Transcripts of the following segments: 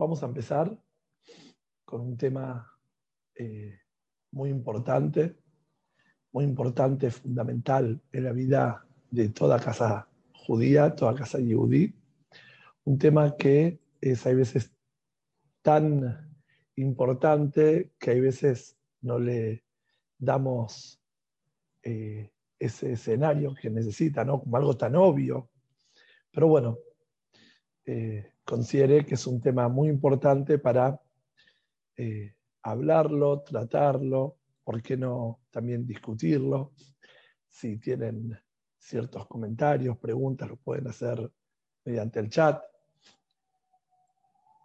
Vamos a empezar con un tema eh, muy importante, muy importante, fundamental en la vida de toda casa judía, toda casa yudí. Un tema que es a veces tan importante que hay veces no le damos eh, ese escenario que necesita, ¿no? Como algo tan obvio. Pero bueno, eh, consideré que es un tema muy importante para eh, hablarlo, tratarlo, ¿por qué no también discutirlo? Si tienen ciertos comentarios, preguntas, lo pueden hacer mediante el chat.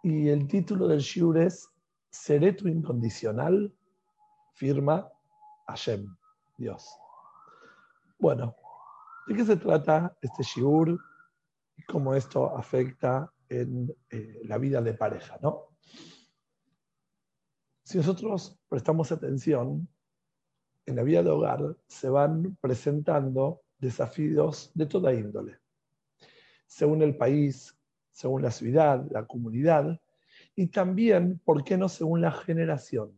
Y el título del shiur es ¿Seré tu incondicional? Firma Hashem, Dios. Bueno, ¿de qué se trata este shiur cómo esto afecta en eh, la vida de pareja, ¿no? Si nosotros prestamos atención, en la vida de hogar se van presentando desafíos de toda índole, según el país, según la ciudad, la comunidad, y también, ¿por qué no?, según la generación.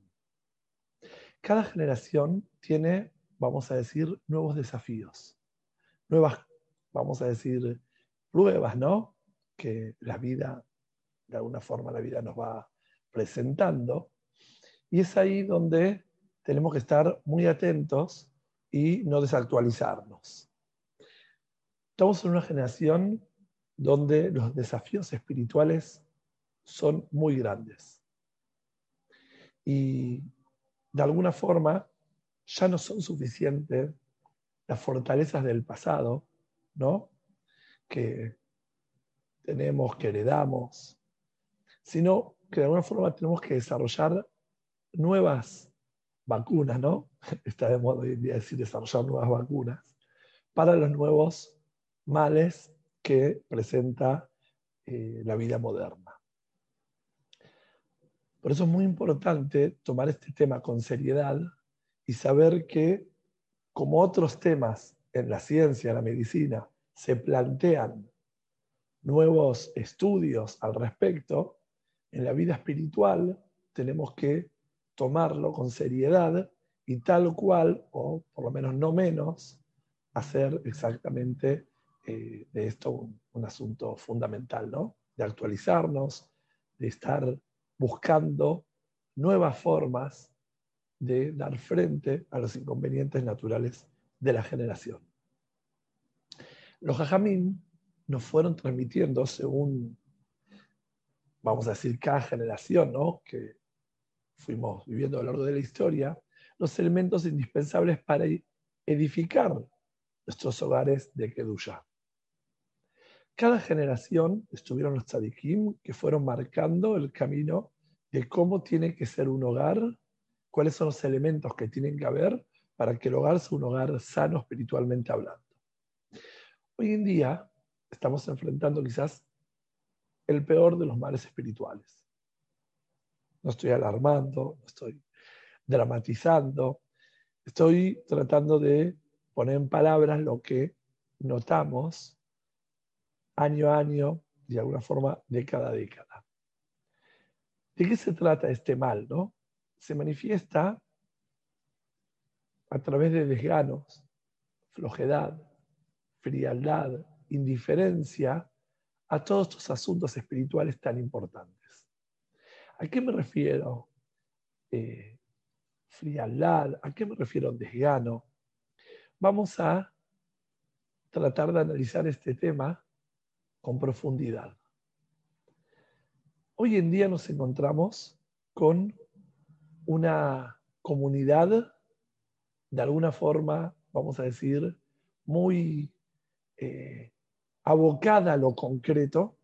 Cada generación tiene, vamos a decir, nuevos desafíos, nuevas, vamos a decir, pruebas, ¿no? Que la vida, de alguna forma la vida nos va presentando. Y es ahí donde tenemos que estar muy atentos y no desactualizarnos. Estamos en una generación donde los desafíos espirituales son muy grandes. Y de alguna forma ya no son suficientes las fortalezas del pasado, ¿no? Que tenemos, que heredamos, sino que de alguna forma tenemos que desarrollar nuevas vacunas, ¿no? Está de moda hoy en día decir desarrollar nuevas vacunas para los nuevos males que presenta eh, la vida moderna. Por eso es muy importante tomar este tema con seriedad y saber que, como otros temas en la ciencia, en la medicina, se plantean nuevos estudios al respecto, en la vida espiritual tenemos que tomarlo con seriedad y tal cual, o por lo menos no menos, hacer exactamente eh, de esto un, un, asunto fundamental, ¿no? De actualizarnos, de estar buscando nuevas formas de dar frente a los inconvenientes naturales de la generación. Los jajamín nos fueron transmitiendo según, vamos a decir, cada generación ¿no? que fuimos viviendo a lo largo de la historia, los elementos indispensables para edificar nuestros hogares de Kedusha. Cada generación estuvieron los tzadikim que fueron marcando el camino de cómo tiene que ser un hogar, cuáles son los elementos que tienen que haber para que el hogar sea un hogar sano espiritualmente hablando. Hoy en día estamos enfrentando quizás el peor de los males espirituales. No estoy alarmando, no estoy dramatizando, estoy tratando de poner en palabras lo que notamos año a año, de alguna forma, década a década. ¿De qué se trata este mal? No? Se manifiesta a través de desganos, flojedad, frialdad, indiferencia a todos estos asuntos espirituales tan importantes. ¿A qué me refiero? Eh, frialdad, ¿a qué me refiero desgano? Vamos a tratar de analizar este tema con profundidad. Hoy en día nos encontramos con una comunidad, de alguna forma, vamos a decir, muy eh, abocada a lo concreto,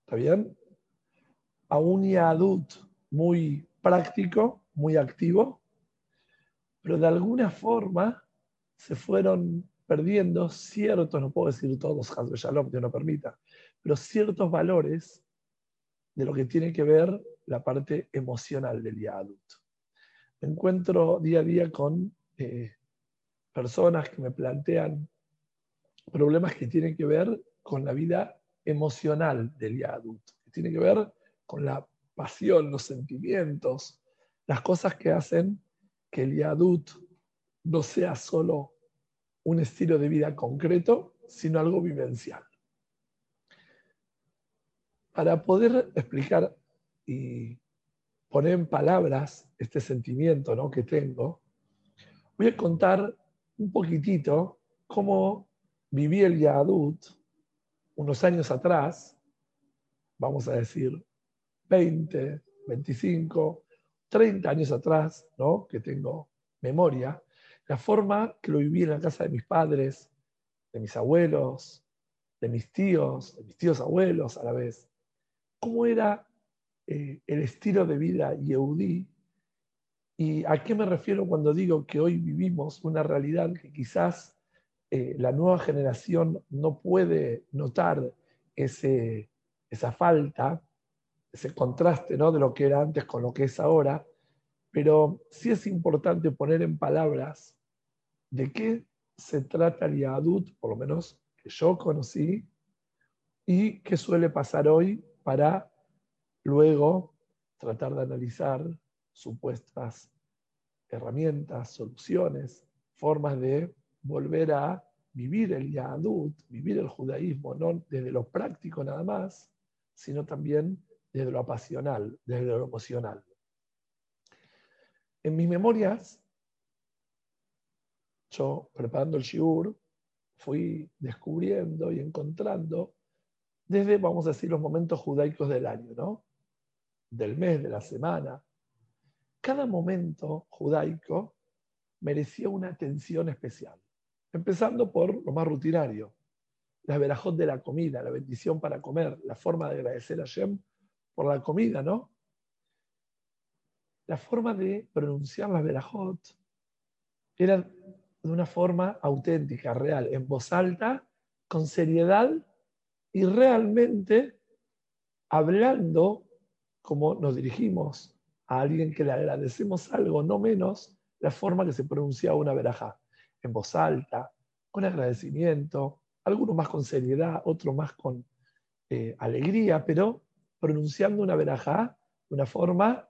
¿está bien? a un Yadut muy práctico, muy activo, pero de alguna forma se fueron perdiendo ciertos, no puedo decir todos, Hasbe Shalom, Dios no permita, pero ciertos valores de lo que tiene que ver la parte emocional del Yadut. Me encuentro día a día con eh, personas que me plantean problemas que tienen que ver con la vida emocional del Yadut, que tiene que ver con la pasión, los sentimientos, las cosas que hacen que el Yadut no sea solo un estilo de vida concreto, sino algo vivencial. Para poder explicar y poner en palabras este sentimiento ¿no? que tengo, voy a contar un poquitito cómo viví el Yadut unos años atrás, vamos a decir 20, 25, 30 años atrás, ¿no? que tengo memoria, la forma que lo viví en la casa de mis padres, de mis abuelos, de mis tíos, de mis tíos abuelos a la vez, cómo era eh, el estilo de vida yehudí y a qué me refiero cuando digo que hoy vivimos una realidad que quizás eh, la nueva generación no puede notar ese, esa falta, ese contraste ¿no? de lo que era antes con lo que es ahora, pero sí es importante poner en palabras de qué se trata el Yahadut, por lo menos que yo conocí, y qué suele pasar hoy para luego tratar de analizar supuestas herramientas, soluciones, formas de volver a vivir el Yahadut, vivir el judaísmo, no desde lo práctico nada más, sino también desde lo apasional, desde lo emocional. En mis memorias, yo preparando el shiur, fui descubriendo y encontrando desde, vamos a decir, los momentos judaicos del año, ¿no? Del mes, de la semana. Cada momento judaico merecía una atención especial. Empezando por lo más rutinario, la verajot de la comida, la bendición para comer, la forma de agradecer a Shem por la comida, ¿no? La forma de pronunciar la verajot era de una forma auténtica, real, en voz alta, con seriedad y realmente hablando como nos dirigimos a alguien que le agradecemos algo, no menos la forma que se pronunciaba una verajá en voz alta, con agradecimiento, algunos más con seriedad, otros más con eh, alegría, pero pronunciando una verajá de una forma,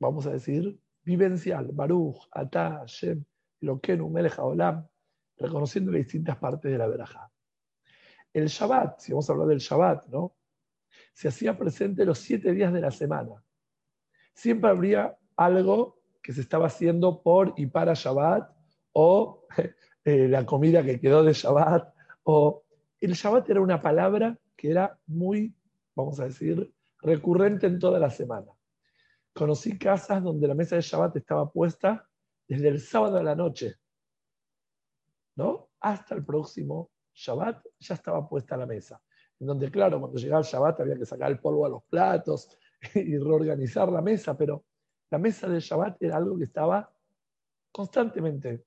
vamos a decir, vivencial, Baruch, Atá, Shem, Lokenu, Melech Olam, reconociendo las distintas partes de la verajá. El Shabbat, si vamos a hablar del Shabbat, ¿no? Se hacía presente los siete días de la semana. Siempre habría algo que se estaba haciendo por y para Shabbat, o eh, la comida que quedó de Shabbat, o el Shabbat era una palabra que era muy, vamos a decir, recurrente en toda la semana. Conocí casas donde la mesa de Shabbat estaba puesta desde el sábado a la noche, ¿no? Hasta el próximo Shabbat ya estaba puesta la mesa. En donde, claro, cuando llegaba el Shabbat había que sacar el polvo a los platos y reorganizar la mesa, pero la mesa del Shabbat era algo que estaba constantemente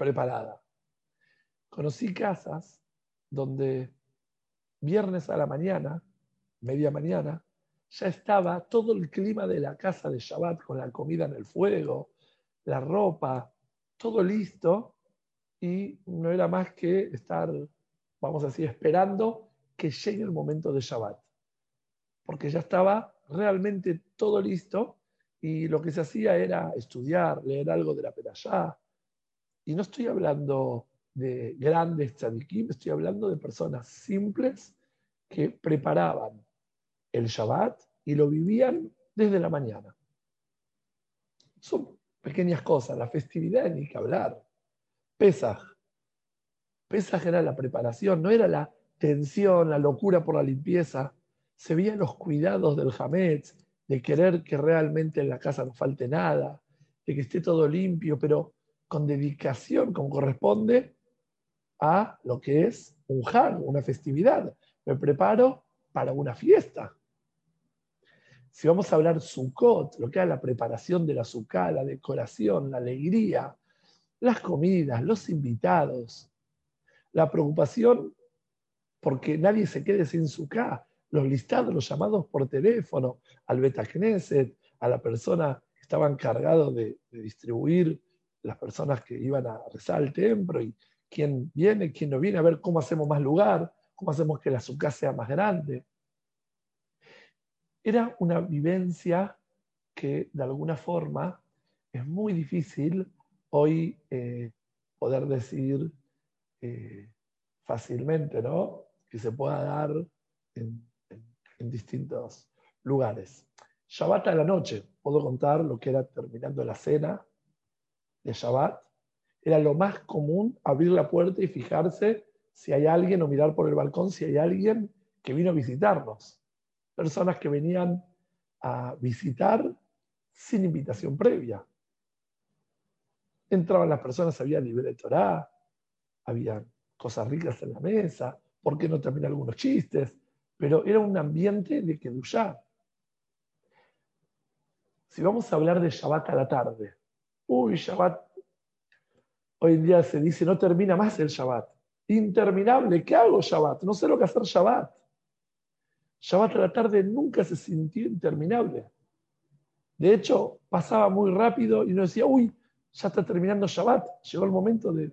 preparada. Conocí casas donde viernes a la mañana, media mañana, ya estaba todo el clima de la casa de Shabbat con la comida en el fuego, la ropa, todo listo y no era más que estar, vamos a decir, esperando que llegue el momento de Shabbat. Porque ya estaba realmente todo listo y lo que se hacía era estudiar, leer algo de la Perashá, y no estoy hablando de grandes tzadikim, estoy hablando de personas simples que preparaban el Shabbat y lo vivían desde la mañana. Son pequeñas cosas, la festividad ni que hablar. Pesaj. Pesaj era la preparación, no era la tensión, la locura por la limpieza. Se veían los cuidados del Hametz, de querer que realmente en la casa no falte nada, de que esté todo limpio, pero con dedicación como corresponde a lo que es un Hag, una festividad. Me preparo para una fiesta. Si vamos a hablar Sukkot, lo que es la preparación de la Sukkah, la decoración, la alegría, las comidas, los invitados, la preocupación porque nadie se quede sin Sukkah, los listados, los llamados por teléfono al Beta Knesset, a la persona que estaba encargado de distribuir las personas que iban a rezar al templo y quién viene, quién no viene, a ver cómo hacemos más lugar, cómo hacemos que la azúcar sea más grande. Era una vivencia que de alguna forma es muy difícil hoy eh, poder decir eh, fácilmente, ¿no? Que se pueda dar en, en distintos lugares. Shabbat a la noche, puedo contar lo que era terminando la cena de Shabbat, era lo más común abrir la puerta y fijarse si hay alguien o mirar por el balcón si hay alguien que vino a visitarnos. Personas que venían a visitar sin invitación previa. Entraban las personas, había de Torah, había cosas ricas en la mesa, ¿por qué no también algunos chistes? Pero era un ambiente de Kedushá. Si vamos a hablar de Shabbat a la tarde, uy, Shabbat Hoy en día se dice, no termina más el Shabbat. Interminable, ¿qué hago Shabbat? No sé lo que hacer Shabbat. Shabbat a la tarde nunca se sintió interminable. De hecho, pasaba muy rápido y uno decía, uy, ya está terminando Shabbat. Llegó el momento de,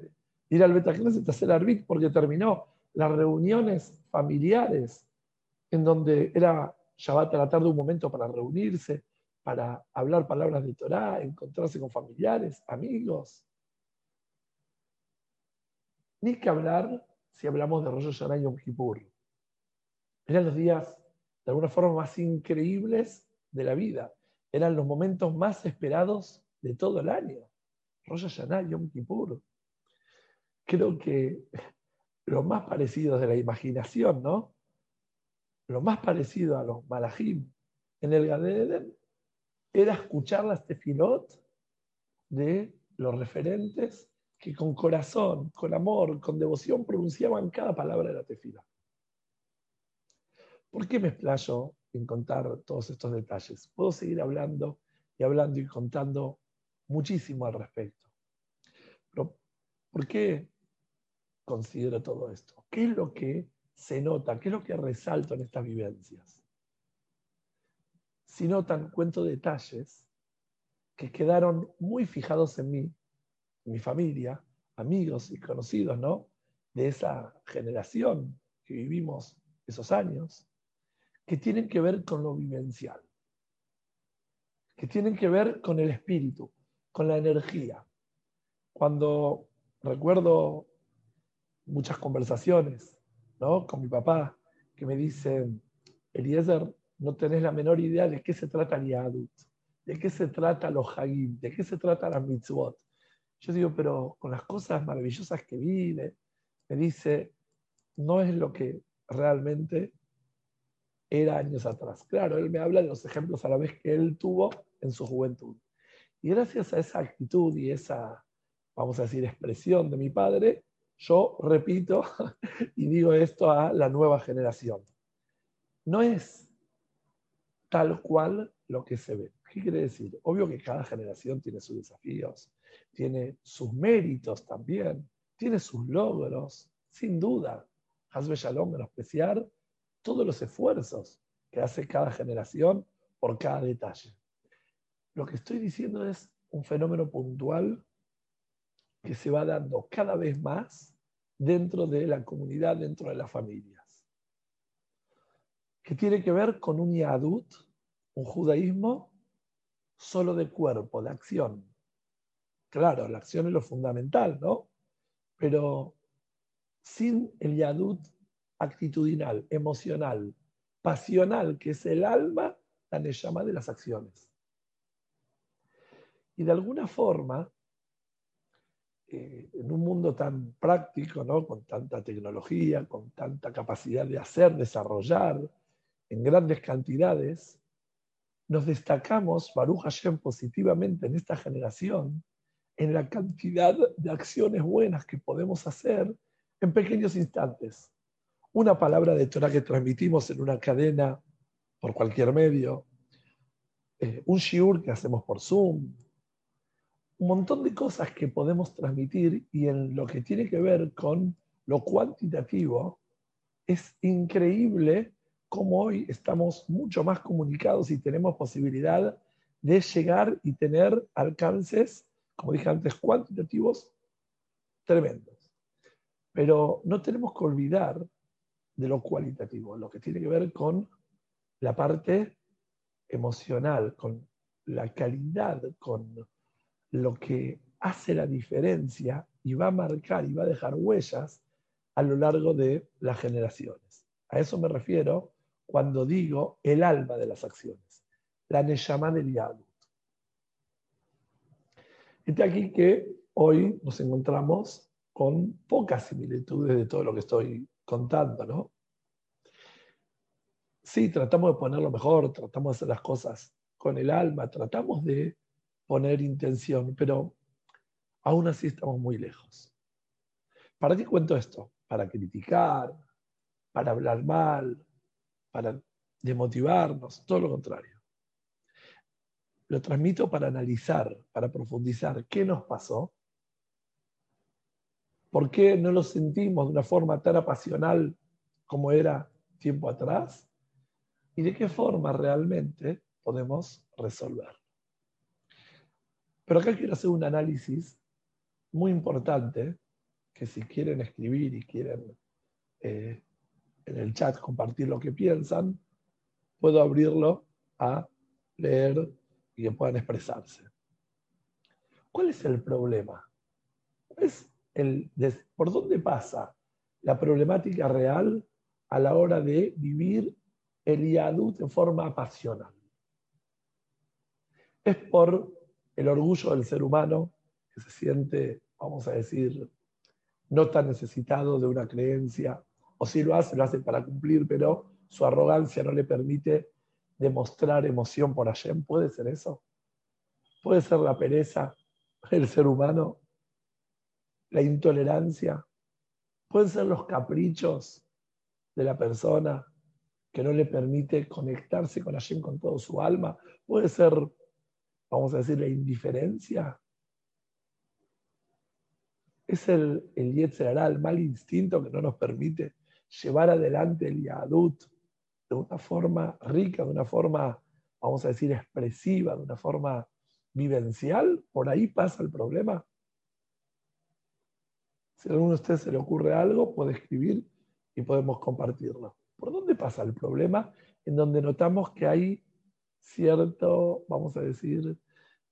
ir al Betacneset de hacer arbit porque terminó las reuniones familiares en donde era Shabbat a la tarde un momento para reunirse, para hablar palabras de Torah, encontrarse con familiares, amigos. Ni que hablar si hablamos de Rosh Hashanah y Yom Kippur. Eran los días, de alguna forma, más increíbles de la vida. Eran los momentos más esperados de todo el año. Rosh Hashanah y Yom Kippur. Creo que lo más parecido de la imaginación, ¿no? Lo más parecido a los malajim en el Gadeden era escuchar las tefilot de los referentes que con corazón, con amor, con devoción pronunciaban cada palabra de la tefila. ¿Por qué me explayo en contar todos estos detalles? Puedo seguir hablando y hablando y contando muchísimo al respecto. Pero, ¿por qué considero todo esto? ¿Qué es lo que se nota? ¿Qué es lo que resalto en estas vivencias? Si notan, cuento detalles que quedaron muy fijados en mí mi familia, amigos y conocidos, ¿no? De esa generación que vivimos esos años, que tienen que ver con lo vivencial, que tienen que ver con el espíritu, con la energía. Cuando recuerdo muchas conversaciones, ¿no? Con mi papá, que me dicen, Eliezer, no tenés la menor idea de qué se trata el Yadut, de qué se trata los Hagim, de qué se trata la mitzvot. Yo digo, pero con las cosas maravillosas que vive, me dice, no es lo que realmente era años atrás. Claro, él me habla de los ejemplos a la vez que él tuvo en su juventud. Y gracias a esa actitud y esa, vamos a decir, expresión de mi padre, yo repito y digo esto a la nueva generación. No es tal cual lo que se ve. ¿Qué quiere decir? Obvio que cada generación tiene sus desafíos, tiene sus méritos también, tiene sus logros, sin duda. Hasbe Shalom menospreciar todos los esfuerzos que hace cada generación por cada detalle. Lo que estoy diciendo es un fenómeno puntual que se va dando cada vez más dentro de la comunidad, dentro de las familias, que tiene que ver con un yadut, un judaísmo solo de cuerpo, de acción. Claro, la acción es lo fundamental, ¿no? Pero sin el yadut actitudinal, emocional, pasional, que es el alma, la llama de las acciones. Y de alguna forma, eh, en un mundo tan práctico, ¿no? con tanta tecnología, con tanta capacidad de hacer, desarrollar en grandes cantidades, nos destacamos, Baruch Hashem, positivamente en esta generación, en la cantidad de acciones buenas que podemos hacer en pequeños instantes. Una palabra de Torah que transmitimos en una cadena por cualquier medio, eh, un shiur que hacemos por Zoom, un montón de cosas que podemos transmitir y en lo que tiene que ver con lo cuantitativo, es increíble cómo hoy estamos mucho más comunicados y tenemos posibilidad de llegar y tener alcances, como dije antes, cuantitativos tremendos. Pero no tenemos que olvidar de lo cualitativo, lo que tiene que ver con la parte emocional, con la calidad, con lo que hace la diferencia y va a marcar y va a dejar huellas a lo largo de las generaciones. A eso me refiero cuando digo el alma de las acciones, la Neshama del Yadut. Está aquí que hoy nos encontramos con pocas similitudes de todo lo que estoy contando, ¿no? Sí, tratamos de ponerlo mejor, tratamos de hacer las cosas con el alma, tratamos de poner intención, pero aún así estamos muy lejos. ¿Para qué cuento esto? Para criticar, para hablar mal, para demotivarnos, todo lo contrario. Lo transmito para analizar, para profundizar qué nos pasó, por qué no lo sentimos de una forma tan apasional como era tiempo atrás y de qué forma realmente podemos resolver. Pero acá quiero hacer un análisis muy importante, que si quieren escribir y quieren eh, en el chat compartir lo que piensan, puedo abrirlo a leer y que puedan expresarse. ¿Cuál es el problema? es el, ¿Por dónde pasa la problemática real a la hora de vivir el yadut de forma apasional? Es por el orgullo del ser humano que se siente, vamos a decir, no tan necesitado de una creencia, o si lo hace, lo hace para cumplir, pero su arrogancia no le permite demostrar emoción por Hashem. ¿Puede ser eso? ¿Puede ser la pereza del ser humano? ¿La intolerancia? ¿Pueden ser los caprichos de la persona que no le permite conectarse con Hashem con todo su alma? ¿Puede ser, vamos a decir, la indiferencia? Es el, el el mal instinto que no nos permite llevar adelante el Yadut de una forma rica, de una forma, vamos a decir, expresiva, de una forma vivencial, por ahí pasa el problema. Si a alguno de ustedes se le ocurre algo, puede escribir y podemos compartirlo. ¿Por dónde pasa el problema? En donde notamos que hay cierto, vamos a decir,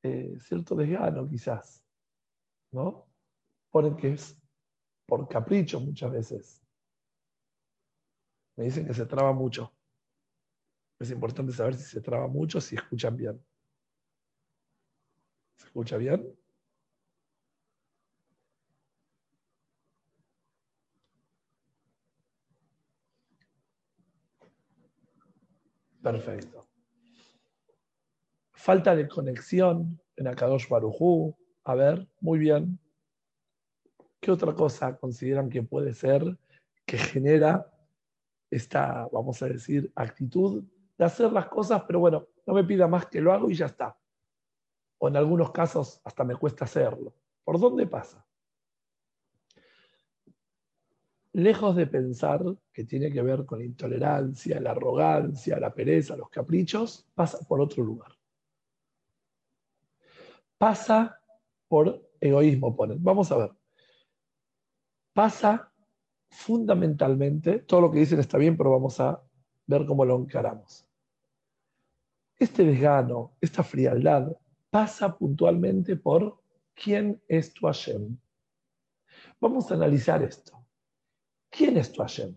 eh, cierto desgano quizás, ¿no? Ponen que es por capricho muchas veces. Me dicen que se traba mucho. Es importante saber si se traba mucho, si escuchan bien. ¿Se escucha bien? Perfecto. Falta de conexión en Akadosh Barujú. A ver, muy bien. ¿Qué otra cosa consideran que puede ser que genera esta, vamos a decir, actitud de hacer las cosas, pero bueno, no me pida más que lo hago y ya está. O en algunos casos hasta me cuesta hacerlo. ¿Por dónde pasa? Lejos de pensar que tiene que ver con la intolerancia, la arrogancia, la pereza, los caprichos, pasa por otro lugar. Pasa por egoísmo, ponen. Vamos a ver. Pasa fundamentalmente, todo lo que dicen está bien, pero vamos a ver cómo lo encaramos. Este desgano, esta frialdad, pasa puntualmente por quién es tu Hashem. Vamos a analizar esto. ¿Quién es tu Hashem?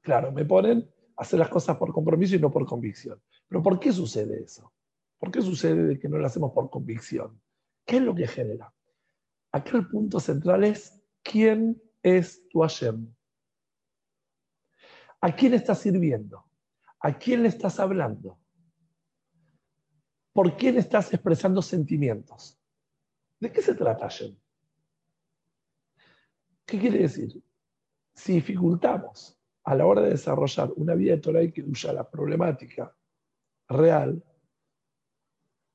Claro, me ponen a hacer las cosas por compromiso y no por convicción. Pero ¿por qué sucede eso? ¿Por qué sucede de que no lo hacemos por convicción? ¿Qué es lo que genera? Acá el punto central es ¿Quién es tu Hashem? ¿A quién estás sirviendo? ¿A quién le estás hablando? ¿Por quién estás expresando sentimientos? ¿De qué se trata Hashem? ¿Qué quiere decir? Si dificultamos a la hora de desarrollar una vida de Torah y que la problemática real,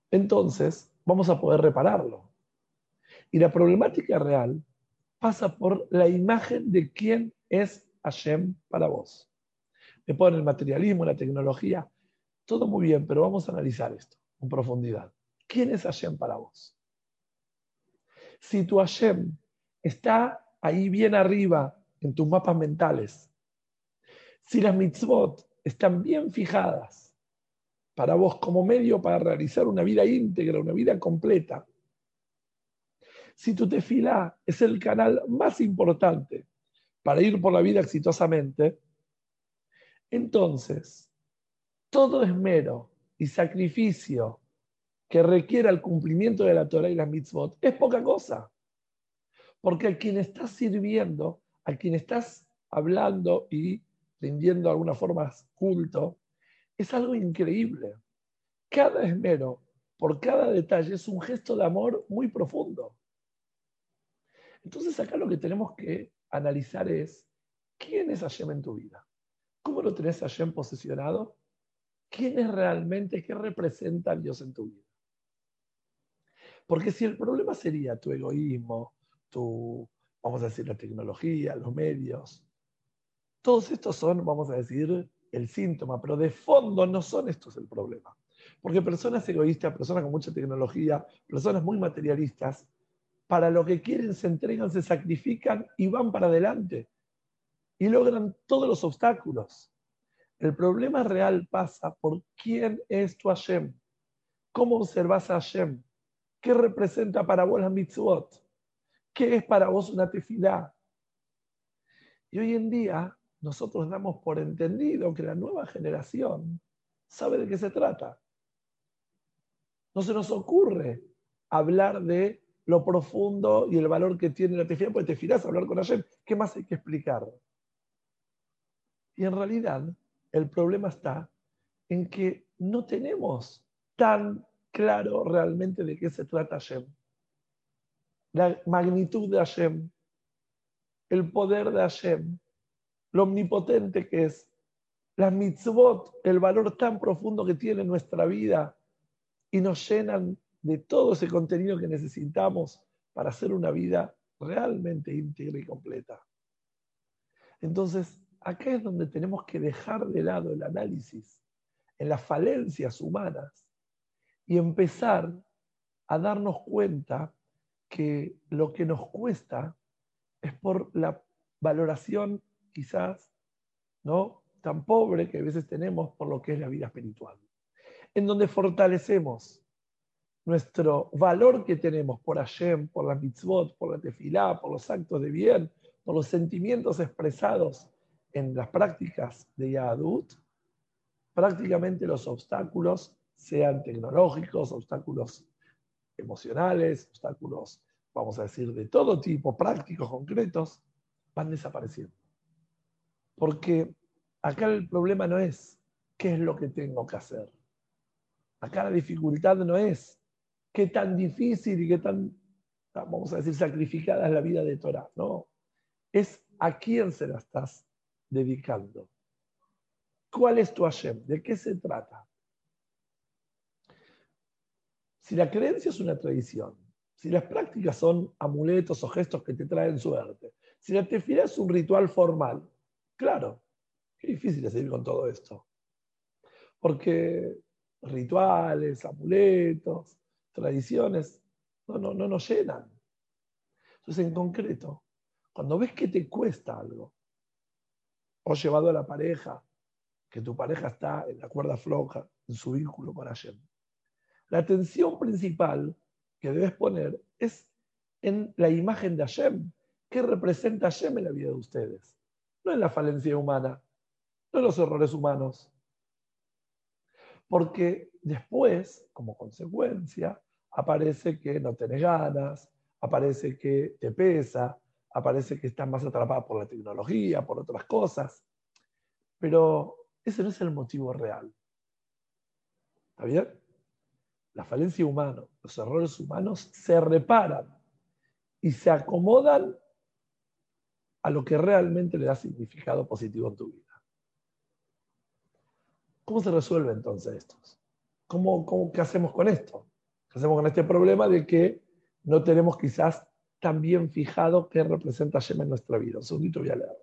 entonces vamos a poder repararlo. Y la problemática real pasa por la imagen de quién es Hashem para vos. Me ponen el materialismo, la tecnología, todo muy bien, pero vamos a analizar esto en profundidad. ¿Quién es Hashem para vos? Si tu Hashem está ahí bien arriba en tus mapas mentales, si las mitzvot están bien fijadas para vos como medio para realizar una vida íntegra, una vida completa, si tu tefilá es el canal más importante para ir por la vida exitosamente, entonces todo esmero y sacrificio que requiera el cumplimiento de la Torah y la mitzvot es poca cosa. Porque a quien estás sirviendo, a quien estás hablando y rindiendo de alguna forma culto, es algo increíble. Cada esmero, por cada detalle, es un gesto de amor muy profundo. Entonces acá lo que tenemos que analizar es, ¿quién es Hashem en tu vida? ¿Cómo lo tenés Hashem posesionado? ¿Quién es realmente, qué representa a Dios en tu vida? Porque si el problema sería tu egoísmo, tu, vamos a decir, la tecnología, los medios, todos estos son, vamos a decir, el síntoma, pero de fondo no son estos el problema. Porque personas egoístas, personas con mucha tecnología, personas muy materialistas, para lo que quieren se entregan, se sacrifican y van para adelante. Y logran todos los obstáculos. El problema real pasa por quién es tu Hashem. ¿Cómo observas a Hashem? ¿Qué representa para vos la mitzvot? ¿Qué es para vos una tefilá? Y hoy en día nosotros damos por entendido que la nueva generación sabe de qué se trata. No se nos ocurre hablar de lo profundo y el valor que tiene la tefilá, porque tefilá es hablar con Hashem. ¿Qué más hay que explicar? Y en realidad, el problema está en que no tenemos tan claro realmente de qué se trata Hashem. La magnitud de Hashem, el poder de Hashem, lo omnipotente que es, las mitzvot, el valor tan profundo que tiene en nuestra vida y nos llenan de todo ese contenido que necesitamos para hacer una vida realmente íntegra y completa. Entonces, acá es donde tenemos que dejar de lado el análisis en las falencias humanas y empezar a darnos cuenta que lo que nos cuesta es por la valoración quizás no tan pobre que a veces tenemos por lo que es la vida espiritual, en donde fortalecemos nuestro valor que tenemos por Hashem, por la mitzvot, por la tefilá, por los actos de bien, por los sentimientos expresados en las prácticas de Yahadut, prácticamente los obstáculos, sean tecnológicos, obstáculos emocionales, obstáculos, vamos a decir, de todo tipo, prácticos, concretos, van desapareciendo. Porque acá el problema no es qué es lo que tengo que hacer. Acá la dificultad no es qué tan difícil y qué tan, vamos a decir, sacrificada es la vida de Torah. No, es a quién se la estás dedicando. ¿Cuál es tu Hashem? ¿De qué se trata? Si la creencia es una tradición, si las prácticas son amuletos o gestos que te traen suerte, si la tefilá es un ritual formal, claro, qué difícil es seguir con todo esto. Porque rituales, amuletos, tradiciones no, no, no nos llenan. Entonces, en concreto, cuando ves que te cuesta algo, o llevado a la pareja, que tu pareja está en la cuerda floja, en su vínculo con Hashem. La atención principal que debes poner es en la imagen de Hashem. ¿Qué representa Hashem en la vida de ustedes? No en la falencia humana, no en los errores humanos. Porque después, como consecuencia, aparece que no tenés ganas, aparece que te pesa, aparece que estás más atrapada por la tecnología, por otras cosas. Pero ese no es el motivo real. ¿Está bien? La falencia humana, los errores humanos se reparan y se acomodan a lo que realmente le da significado positivo en tu vida. ¿Cómo se resuelve entonces esto? ¿Cómo, qué hacemos con esto? ¿Qué hacemos con este problema de que no tenemos quizás tan bien fijado qué representa Hashem en nuestra vida? Un segundito voy a leer.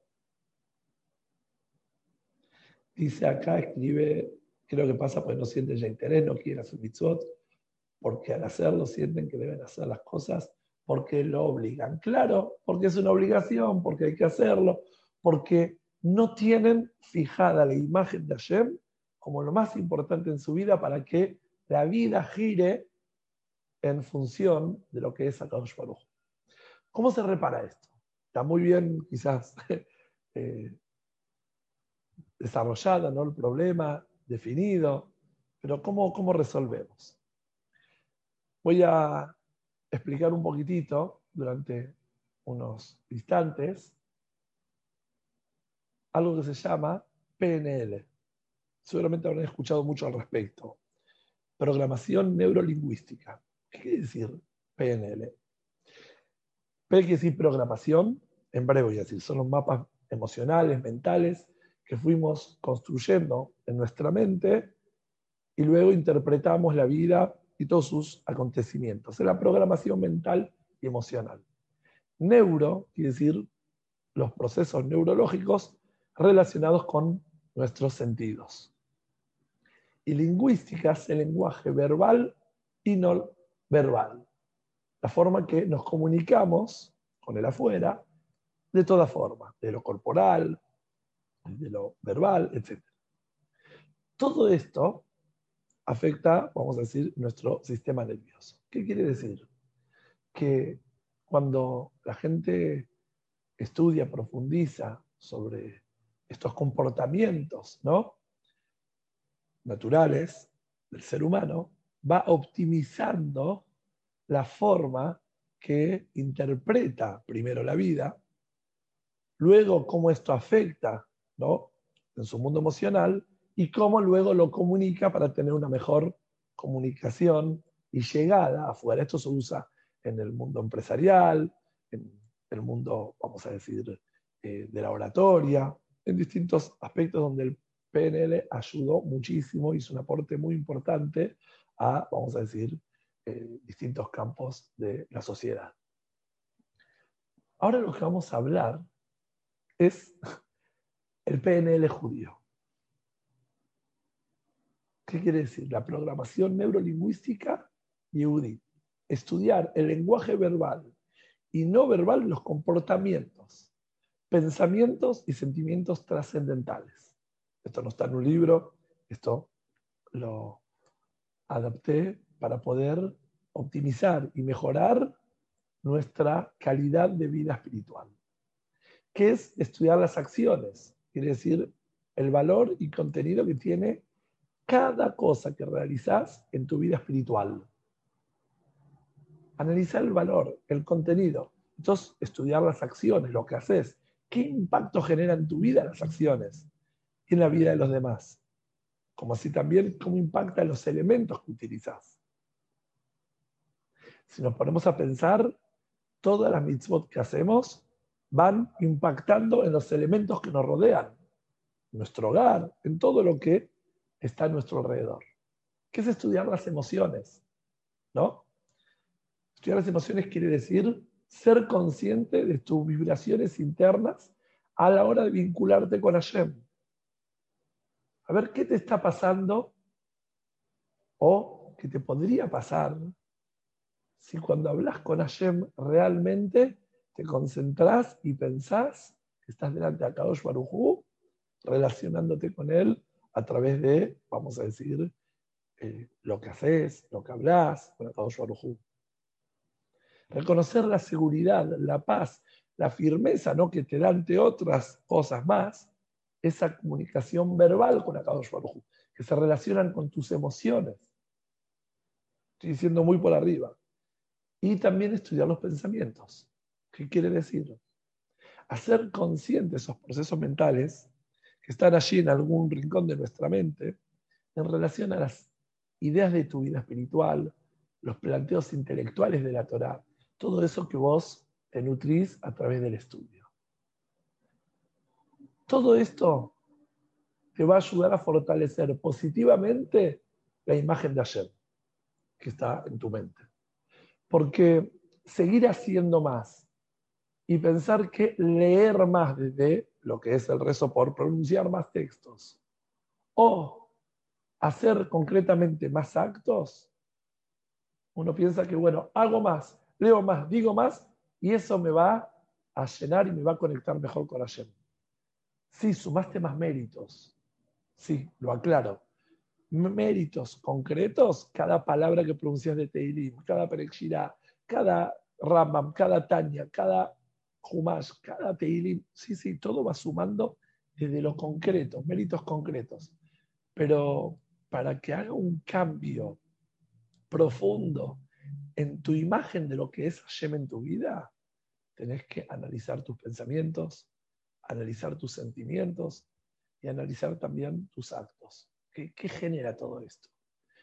Dice acá, escribe, creo que pasa porque no sienten ya interés, no quieren hacer mitzvot, porque al hacerlo sienten que deben hacer las cosas porque lo obligan. Claro, porque es una obligación, porque hay que hacerlo, porque no tienen fijada la imagen de Hashem como lo más importante en su vida para que la vida gire en función de lo que es Akadosh Baruch. ¿Cómo se repara esto? Está muy bien, quizás, eh, desarrollado ¿no? el problema, definido, pero ¿cómo, ¿cómo resolvemos? Voy a explicar un poquitito durante unos instantes algo que se llama PNL. Seguramente habrán escuchado mucho al respecto. Programación neurolingüística. ¿Qué quiere decir PNL? P quiere decir programación, en breve voy decir, son los mapas emocionales, mentales, que fuimos construyendo en nuestra mente y luego interpretamos la vida y todos sus acontecimientos. Es la programación mental y emocional. Neuro quiere decir los procesos neurológicos relacionados con nuestros sentidos. Y lingüística es el lenguaje verbal y no verbal. La forma que nos comunicamos con el afuera de toda forma, de lo corporal, de lo verbal, etc. Todo esto afecta, vamos a decir, nuestro sistema nervioso. ¿Qué quiere decir? Que cuando la gente estudia, profundiza sobre estos comportamientos ¿no? naturales del ser humano, va optimizando la forma que interpreta primero la vida, luego cómo esto afecta ¿no? en su mundo emocional y cómo luego lo comunica para tener una mejor comunicación y llegada afuera. Esto se usa en el mundo empresarial, en el mundo, vamos a decir, eh, de la oratoria, en distintos aspectos donde el PNL ayudó muchísimo, hizo un aporte muy importante a, vamos a decir, eh, distintos campos de la sociedad. Ahora lo que vamos a hablar es el PNL judío. ¿Qué quiere decir? La programación neurolingüística yehudí. Estudiar el lenguaje verbal y no verbal, los comportamientos, pensamientos y sentimientos trascendentales. Esto no está en un libro, esto lo adapté para poder optimizar y mejorar nuestra calidad de vida espiritual. ¿Qué es estudiar las acciones? Quiere decir el valor y contenido que tiene cada cosa que realizas en tu vida espiritual. Analizar el valor, el contenido. Entonces, estudiar las acciones, lo que haces. ¿Qué impacto genera en tu vida las acciones y en la vida de los demás? Como así también cómo impactan los elementos que utilizas. Si nos ponemos a pensar, todas las mitzvot que hacemos van impactando en los elementos que nos rodean, en nuestro hogar, en todo lo que está a nuestro alrededor. ¿Qué es estudiar las emociones? ¿No? Estudiar las emociones quiere decir ser consciente de tus vibraciones internas a la hora de vincularte con Hashem. A ver qué te está pasando o qué te podría pasar si cuando hablas con Hashem realmente te concentras y pensás que estás delante de Kadosh Baruj relacionándote con él a través de, vamos a decir, eh, lo que haces, lo que hablas con el Reconocer la seguridad, la paz, la firmeza ¿no? que te da ante otras cosas más, esa comunicación verbal con Akadosh Baruj que se relacionan con tus emociones. Estoy diciendo muy por arriba. Y también estudiar los pensamientos. ¿Qué quiere decir? Hacer consciente esos procesos mentales que están allí en algún rincón de nuestra mente en relación a las ideas de tu vida espiritual, los planteos intelectuales de la Torah, todo eso que vos te nutrís a través del estudio. Todo esto te va a ayudar a fortalecer positivamente la imagen de ayer que está en tu mente. Porque seguir haciendo más y pensar que leer más desde lo que es el rezo por pronunciar más textos o hacer concretamente más actos, uno piensa que, bueno, hago más, leo más, digo más, y eso me va a llenar y me va a conectar mejor con Hashem. Sí, sumaste más méritos. Sí, lo aclaro. Méritos concretos, cada palabra que pronuncias de Teilim, cada Perexirá, cada Rambam, cada Tanya, cada Humash, cada Teilim, sí, sí, todo va sumando desde lo concreto, méritos concretos. Pero para que haga un cambio profundo en tu imagen de lo que es Hashem en tu vida, tenés que analizar tus pensamientos, analizar tus sentimientos y analizar también tus actos. ¿Qué, qué genera todo esto?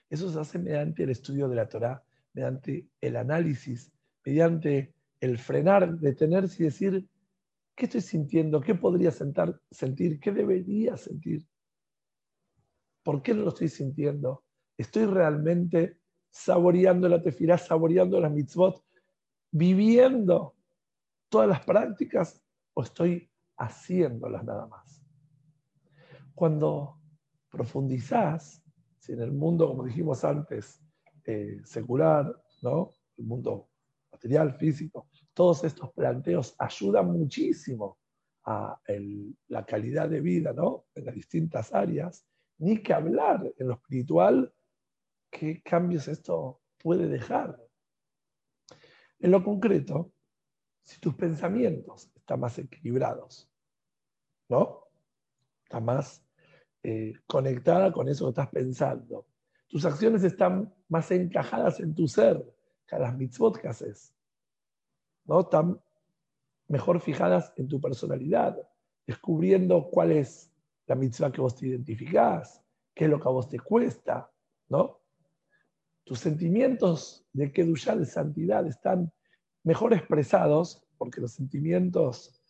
Eso se hace mediante el estudio de la Torah, mediante el análisis, mediante el frenar, detenerse y decir, ¿qué estoy sintiendo? ¿Qué podría sentir? ¿Qué debería sentir? ¿Por qué no lo estoy sintiendo? ¿Estoy realmente saboreando la tefirá, saboreando las mitzvot, viviendo todas las prácticas o estoy haciéndolas nada más? Cuando profundizás, si en el mundo, como dijimos antes, eh, secular, ¿no? el mundo material, físico, todos estos planteos ayudan muchísimo a la calidad de vida ¿no? en las distintas áreas, ni que hablar en lo espiritual, qué cambios esto puede dejar. En lo concreto, si tus pensamientos están más equilibrados, ¿no? Estás más eh, conectada con eso que estás pensando. Tus acciones están más encajadas en tu ser, que las mitzvot que haces. ¿no? Están mejor fijadas en tu personalidad, descubriendo cuál es la mitzvah que vos te identificás, qué es lo que a vos te cuesta, ¿no? Tus sentimientos de Kedushá, de santidad, están mejor expresados porque los sentimientos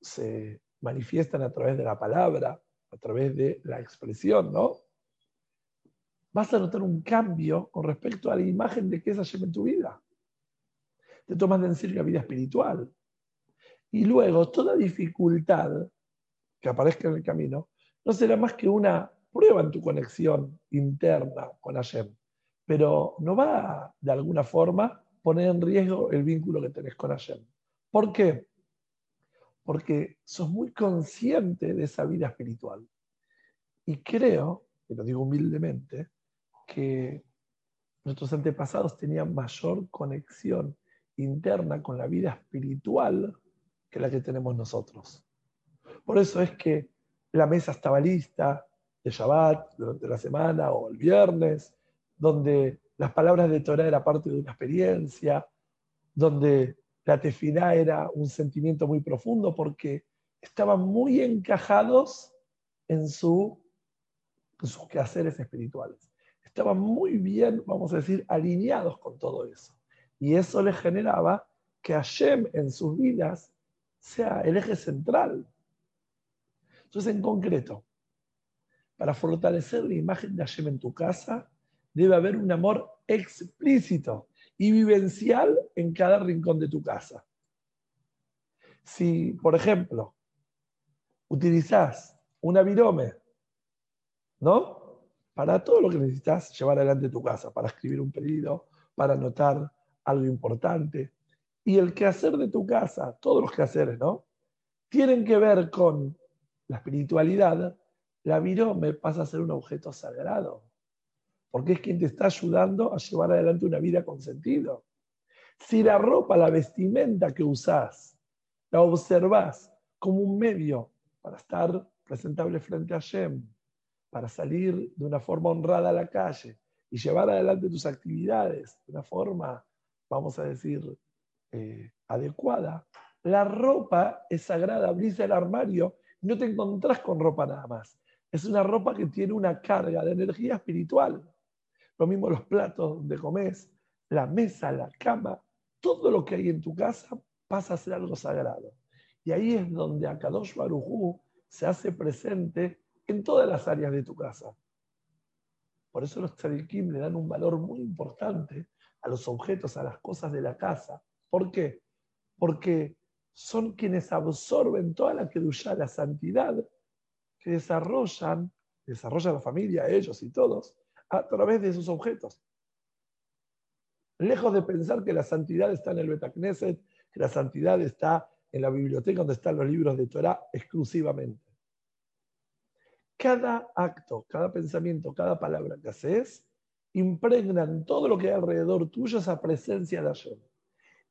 se manifiestan a través de la palabra, a través de la expresión, ¿no? Vas a notar un cambio con respecto a la imagen de que es Hashem en tu vida. Te tomas en serio la vida espiritual. Y luego, toda dificultad que aparezca en el camino no será más que una prueba en tu conexión interna con Hashem, pero no va de alguna forma poner en riesgo el vínculo que tenés con Hashem. ¿Por qué? Porque sos muy consciente de esa vida espiritual. Y creo, y lo digo humildemente, que nuestros antepasados tenían mayor conexión interna con la vida espiritual que la que tenemos nosotros. Por eso es que la mesa estaba lista de Shabbat durante la semana o el viernes, donde las palabras de Torah era parte de una experiencia, donde la tefilá era un sentimiento muy profundo porque estaban muy encajados en, su, en sus quehaceres espirituales. Estaban muy bien, vamos a decir, alineados con todo eso. Y eso les generaba que Hashem en sus vidas sea el eje central. Entonces, en concreto, para fortalecer la imagen de Hashem en tu casa, debe haber un amor explícito y vivencial en cada rincón de tu casa. Si, por ejemplo, utilizas una virome, ¿no? Para todo lo que necesitas llevar adelante tu casa, para escribir un pedido, para anotar algo importante. Y el quehacer de tu casa, todos los quehaceres, ¿no? Tienen que ver con la espiritualidad, la virome pasa a ser un objeto sagrado, porque es quien te está ayudando a llevar adelante una vida con sentido. Si la ropa, la vestimenta que usás, la observás como un medio para estar presentable frente a Shem, para salir de una forma honrada a la calle y llevar adelante tus actividades de una forma, vamos a decir, eh, adecuada, la ropa es sagrada, abrís el armario no te encontrás con ropa nada más. Es una ropa que tiene una carga de energía espiritual. Lo mismo los platos donde comes, la mesa, la cama, todo lo que hay en tu casa pasa a ser algo sagrado. Y ahí es donde Akadosh Barujú se hace presente en todas las áreas de tu casa. Por eso los tzadikim le dan un valor muy importante a los objetos, a las cosas de la casa. ¿Por qué? Porque son quienes absorben toda la kedusha, la santidad que desarrollan, desarrolla la familia, ellos y todos, a través de esos objetos. Lejos de pensar que la santidad está en el Betacneset, que la santidad está en la biblioteca donde están los libros de Torah exclusivamente. Cada acto, cada pensamiento, cada palabra que haces, impregnan todo lo que hay alrededor tuyo esa presencia de Hashem.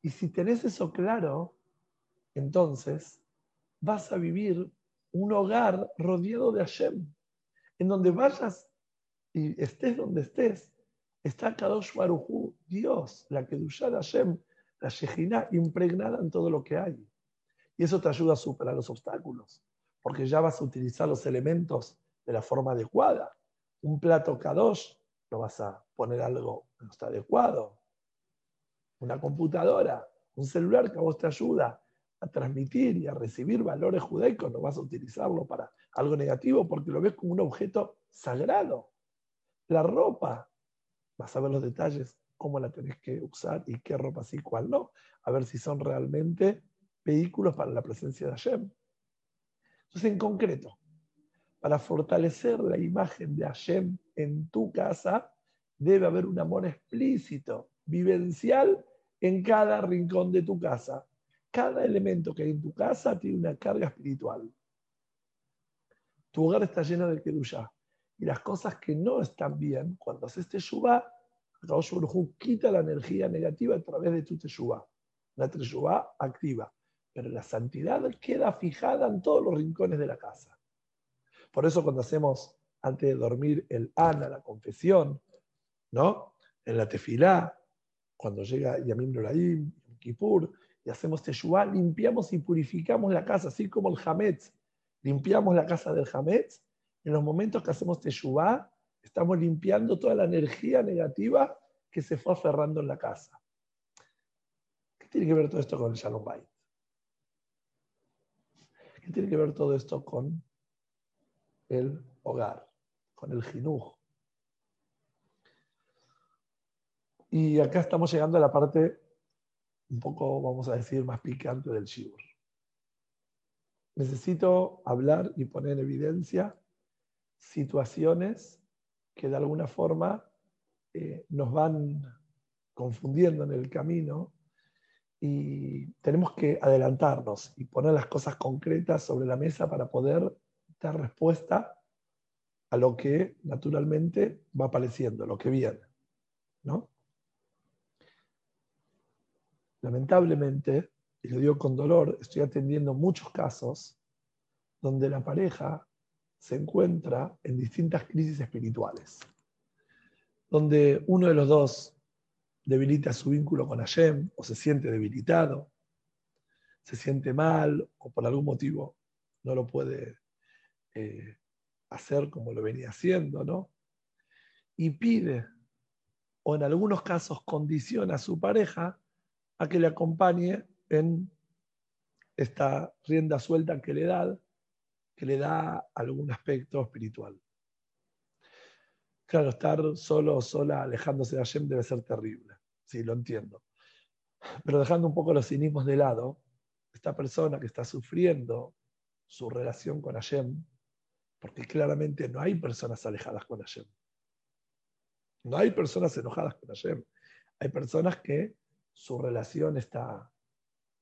Y si tenés eso claro, entonces vas a vivir un hogar rodeado de Hashem, en donde vayas y estés donde estés, está Kadosh Baruchu, Dios, la Kedushá de Hashem, la Shejina, impregnada en todo lo que hay. Y eso te ayuda a superar los obstáculos, porque ya vas a utilizar los elementos de la forma adecuada. Un plato Kadosh, no vas a poner algo que no está adecuado. Una computadora, un celular que a vos te ayuda a transmitir y a recibir valores judaicos, no vas a utilizarlo para algo negativo porque lo ves como un objeto sagrado. La ropa, vas a ver los detalles, cómo la tenés que usar y qué ropa sí, cuál no, a ver si son realmente vehículos para la presencia de Hashem. Entonces, en concreto, para fortalecer la imagen de Hashem en tu casa, debe haber un amor explícito, vivencial en cada rincón de tu casa. Cada elemento que hay en tu casa tiene una carga espiritual. Tu hogar está lleno de Kedushá. Y las cosas que no están bien, cuando haces Teshuvah, quita la energía negativa a través de tu Teshuvah. La Teshuvah activa. Pero la santidad queda fijada en todos los rincones de la casa. Por eso cuando hacemos antes de dormir el Ana, la confesión, ¿no? En la tefilá, cuando llega Yamim Noraim, Kippur, y hacemos Teshuvah, limpiamos y purificamos la casa, así como el Hametz. Limpiamos la casa del Hametz. En los momentos que hacemos Teshuvah, estamos limpiando toda la energía negativa que se fue aferrando en la casa. ¿Qué tiene que ver todo esto con el Shalom Bait? ¿Qué tiene que ver todo esto con el hogar, con el jinuj? Y acá estamos llegando a la parte un poco, vamos a decir, más picante del shibur. Necesito hablar y poner en evidencia situaciones que de alguna forma eh, nos van confundiendo en el camino y tenemos que adelantarnos y poner las cosas concretas sobre la mesa para poder dar respuesta a lo que naturalmente va apareciendo, lo que viene. ¿no? Lamentablemente, y lo digo con dolor, estoy atendiendo muchos casos donde la pareja se encuentra en distintas crisis espirituales, donde uno de los dos debilita su vínculo con Hashem o se siente debilitado, se siente mal o por algún motivo no lo puede eh, hacer como lo venía haciendo, ¿no? Y pide, o en algunos casos condiciona a su pareja a que le acompañe en esta rienda suelta que le da, que le da algún aspecto espiritual. Claro, estar solo o sola alejándose de Hashem debe ser terrible, sí, lo entiendo. Pero dejando un poco los cinismos de lado, esta persona que está sufriendo su relación con Hashem, porque claramente no hay personas alejadas con Hashem. No hay personas enojadas con Hashem. Hay personas que su relación está,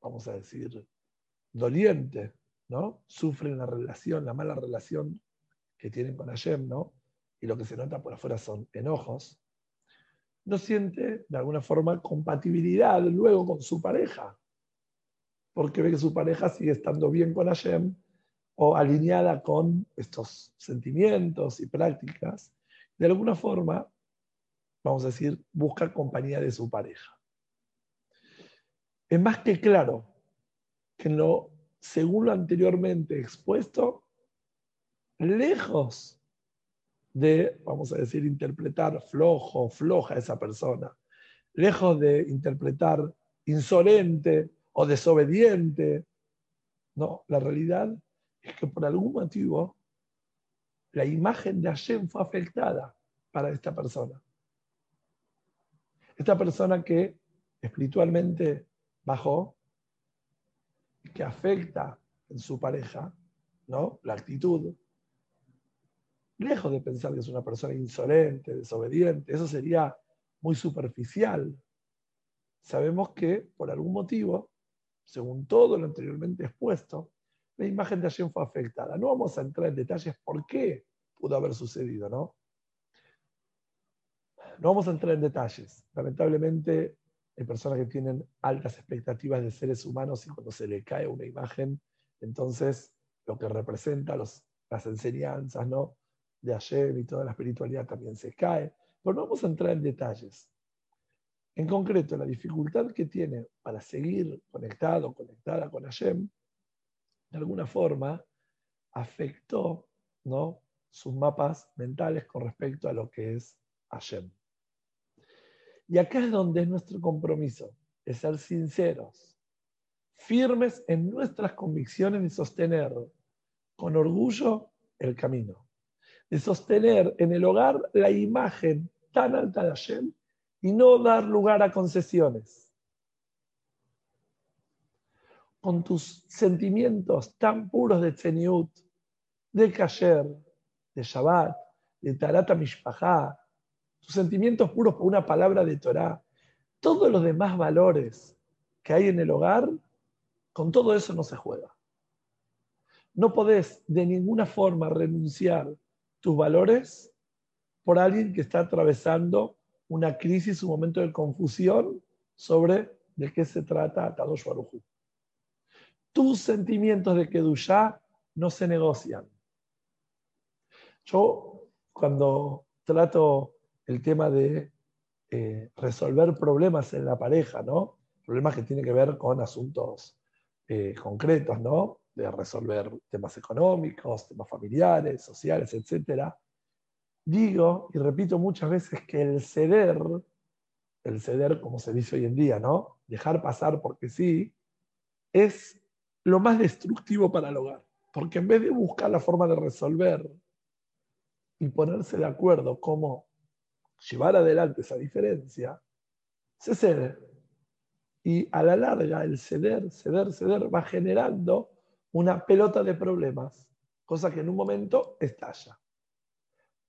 vamos a decir, doliente, ¿no? Sufren la relación, la mala relación que tienen con Hashem, ¿no? Y lo que se nota por afuera son enojos. No siente, de alguna forma, compatibilidad luego con su pareja, porque ve que su pareja sigue estando bien con Hashem o alineada con estos sentimientos y prácticas. De alguna forma, vamos a decir, busca compañía de su pareja es más que claro que lo, según lo anteriormente expuesto, lejos de, vamos a decir, interpretar flojo, floja a esa persona, lejos de interpretar insolente o desobediente, no, la realidad es que por algún motivo la imagen de Hashem fue afectada. para esta persona. Esta persona que espiritualmente bajó, que afecta en su pareja, ¿no? La actitud. Lejos de pensar que es una persona insolente, desobediente, eso sería muy superficial. Sabemos que por algún motivo, según todo lo anteriormente expuesto, la imagen de Hashem fue afectada. No vamos a entrar en detalles por qué pudo haber sucedido, ¿no? No vamos a entrar en detalles. Lamentablemente hay personas que tienen altas expectativas de seres humanos y cuando se le cae una imagen, entonces lo que representa las enseñanzas de Hashem y toda la espiritualidad también se cae. Pero no vamos a entrar en detalles. En concreto, la dificultad que tiene para seguir conectado, conectada con Hashem, de alguna forma afectó ¿no? sus mapas mentales con respecto a lo que es Hashem. Y acá es donde es nuestro compromiso, es ser sinceros, firmes en nuestras convicciones de sostener con orgullo el camino, de sostener en el hogar la imagen tan alta de Hashem y no dar lugar a concesiones. Con tus sentimientos tan puros de Tzeniut, de Kasher, de Shabbat, de Tarata Mishpachá, tus sentimientos puros por una palabra de Torah, todos los demás valores que hay en el hogar, con todo eso no se juega. No podés de ninguna forma renunciar tus valores por alguien que está atravesando una crisis, un momento de confusión sobre de qué se trata Kadosh Baruj Tus sentimientos de Kedushá no se negocian. Yo, cuando trato el tema de eh, resolver problemas en la pareja, ¿no? Problemas que tienen que ver con asuntos eh, concretos, ¿no? De resolver temas económicos, temas familiares, sociales, etc. Digo y repito muchas veces que el ceder, el ceder como se dice hoy en día, ¿no? Dejar pasar porque sí, es lo más destructivo para el hogar. Porque en vez de buscar la forma de resolver y ponerse de acuerdo cómo llevar adelante esa diferencia, se cede. Y a la larga el ceder, ceder, ceder va generando una pelota de problemas, cosa que en un momento estalla.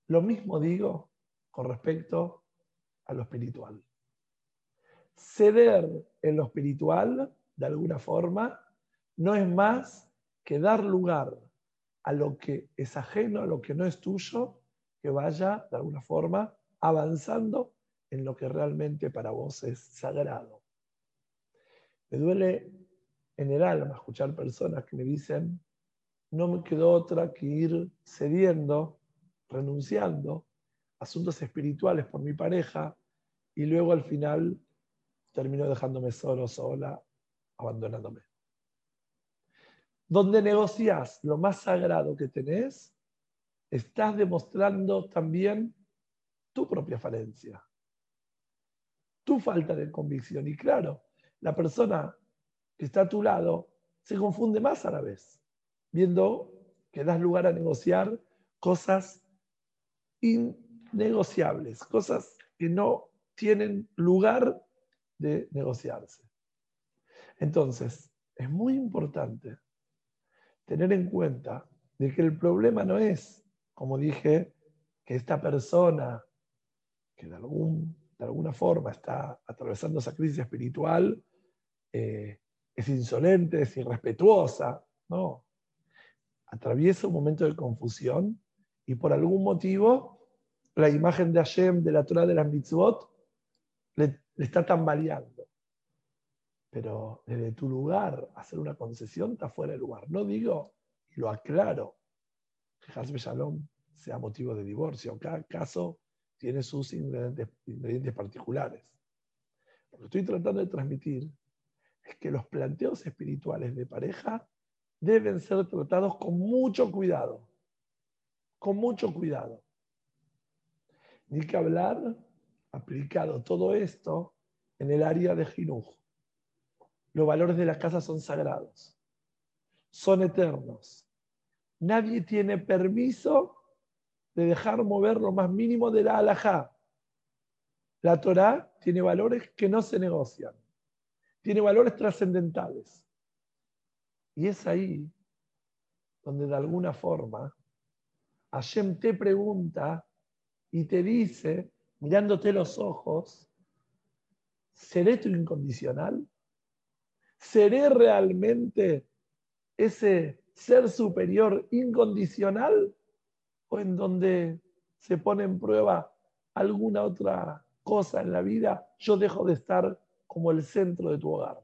Lo mismo digo con respecto a lo espiritual. Ceder en lo espiritual, de alguna forma, no es más que dar lugar a lo que es ajeno, a lo que no es tuyo, que vaya, de alguna forma, avanzando en lo que realmente para vos es sagrado. Me duele en el alma escuchar personas que me dicen, no me quedó otra que ir cediendo, renunciando asuntos espirituales por mi pareja y luego al final terminó dejándome solo, sola, abandonándome. Donde negocias lo más sagrado que tenés, estás demostrando también tu propia falencia, tu falta de convicción. Y claro, la persona que está a tu lado se confunde más a la vez, viendo que das lugar a negociar cosas innegociables, cosas que no tienen lugar de negociarse. Entonces, es muy importante tener en cuenta de que el problema no es, como dije, que esta persona que de, algún, de alguna forma está atravesando esa crisis espiritual, eh, es insolente, es irrespetuosa, no. Atraviesa un momento de confusión y por algún motivo la imagen de Hashem, de la Torah de las mitzvot, le, está tambaleando. Pero desde tu lugar, hacer una concesión está fuera de lugar. No digo, lo aclaro, que Hasbe Shalom sea motivo de divorcio. Cada caso tiene sus ingredientes, particulares. Lo que estoy tratando de transmitir es que los planteos espirituales de pareja deben ser tratados con mucho cuidado, con mucho cuidado. Ni que hablar aplicado todo esto en el área de Jinuj. Los valores de la casa son sagrados, son eternos. Nadie tiene permiso de dejar mover lo más mínimo de la alajá. La Torah tiene valores que no se negocian, tiene valores trascendentales. Y es ahí donde de alguna forma Hashem te pregunta y te dice, mirándote los ojos, ¿seré tu incondicional? ¿Seré realmente ese ser superior incondicional o en donde se pone en prueba alguna otra cosa en la vida, yo dejo de estar como el centro de tu hogar.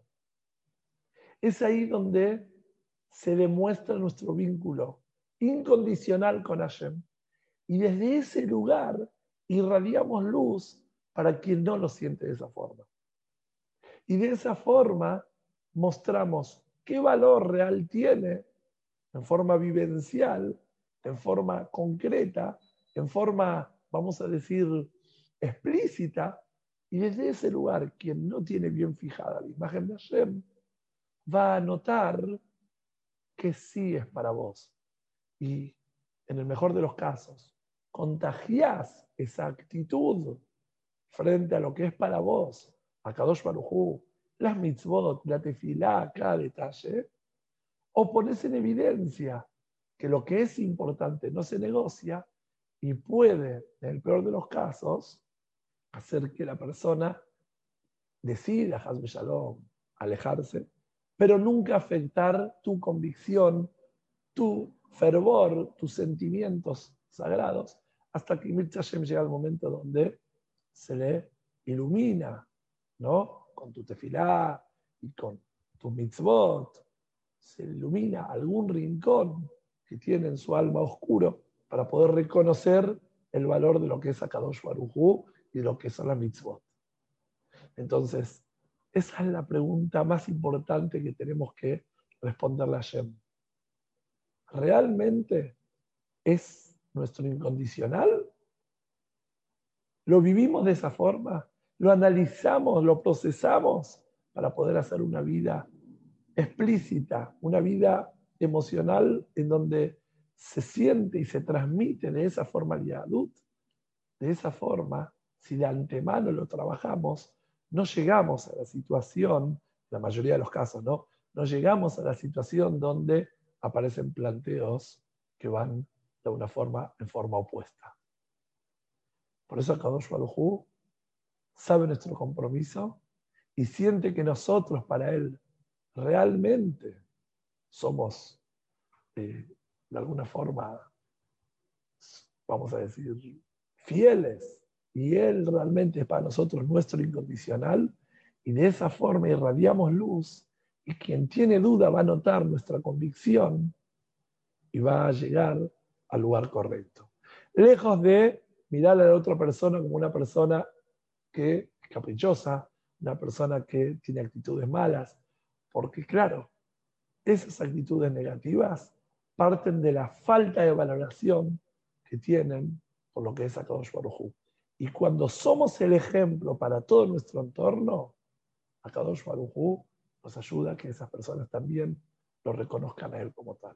Es ahí donde se demuestra nuestro vínculo incondicional con Hashem. Y desde ese lugar irradiamos luz para quien no lo siente de esa forma. Y de esa forma mostramos qué valor real tiene en forma vivencial, en forma concreta, en forma, vamos a decir, explícita, y desde ese lugar, quien no tiene bien fijada la imagen de Hashem, va a notar que sí es para vos. Y en el mejor de los casos, contagiás esa actitud frente a lo que es para vos, a Kadosh Baruj las mitzvot, la tefilá, cada detalle, o pones en evidencia que lo que es importante no se negocia y puede, en el peor de los casos, hacer que la persona decida, Hazbe Shalom, alejarse, pero nunca afectar tu convicción, tu fervor, tus sentimientos sagrados, hasta que Mir llega al momento donde se le ilumina, ¿no? Con tu tefilá y con tu mitzvot, se ilumina algún rincón que tiene en su alma oscuro para poder reconocer el valor de lo que es Akadosh Baruj y lo que son las mitzvot. Entonces, esa es la pregunta más importante que tenemos que responderle a Shem. ¿Realmente es nuestro incondicional? ¿Lo vivimos de esa forma? ¿Lo analizamos, lo procesamos para poder hacer una vida explícita, una vida emocional en donde se siente y se transmite de esa forma el de esa forma, si de antemano lo trabajamos, no llegamos a la situación, la mayoría de los casos, ¿no? No llegamos a la situación donde aparecen planteos que van de una forma en forma opuesta. Por eso Kadosh Baruj sabe nuestro compromiso y siente que nosotros para él realmente somos eh, de alguna forma, vamos a decir, fieles, y Él realmente es para nosotros nuestro incondicional, y de esa forma irradiamos luz, y quien tiene duda va a notar nuestra convicción y va a llegar al lugar correcto. Lejos de mirar a la otra persona como una persona que caprichosa, una persona que tiene actitudes malas, porque claro, esas actitudes negativas parten de la falta de valoración que tienen por lo que es Akadosh Baruj Y cuando somos el ejemplo para todo nuestro entorno, Akadosh Baruj nos ayuda a que esas personas también lo reconozcan a él como tal.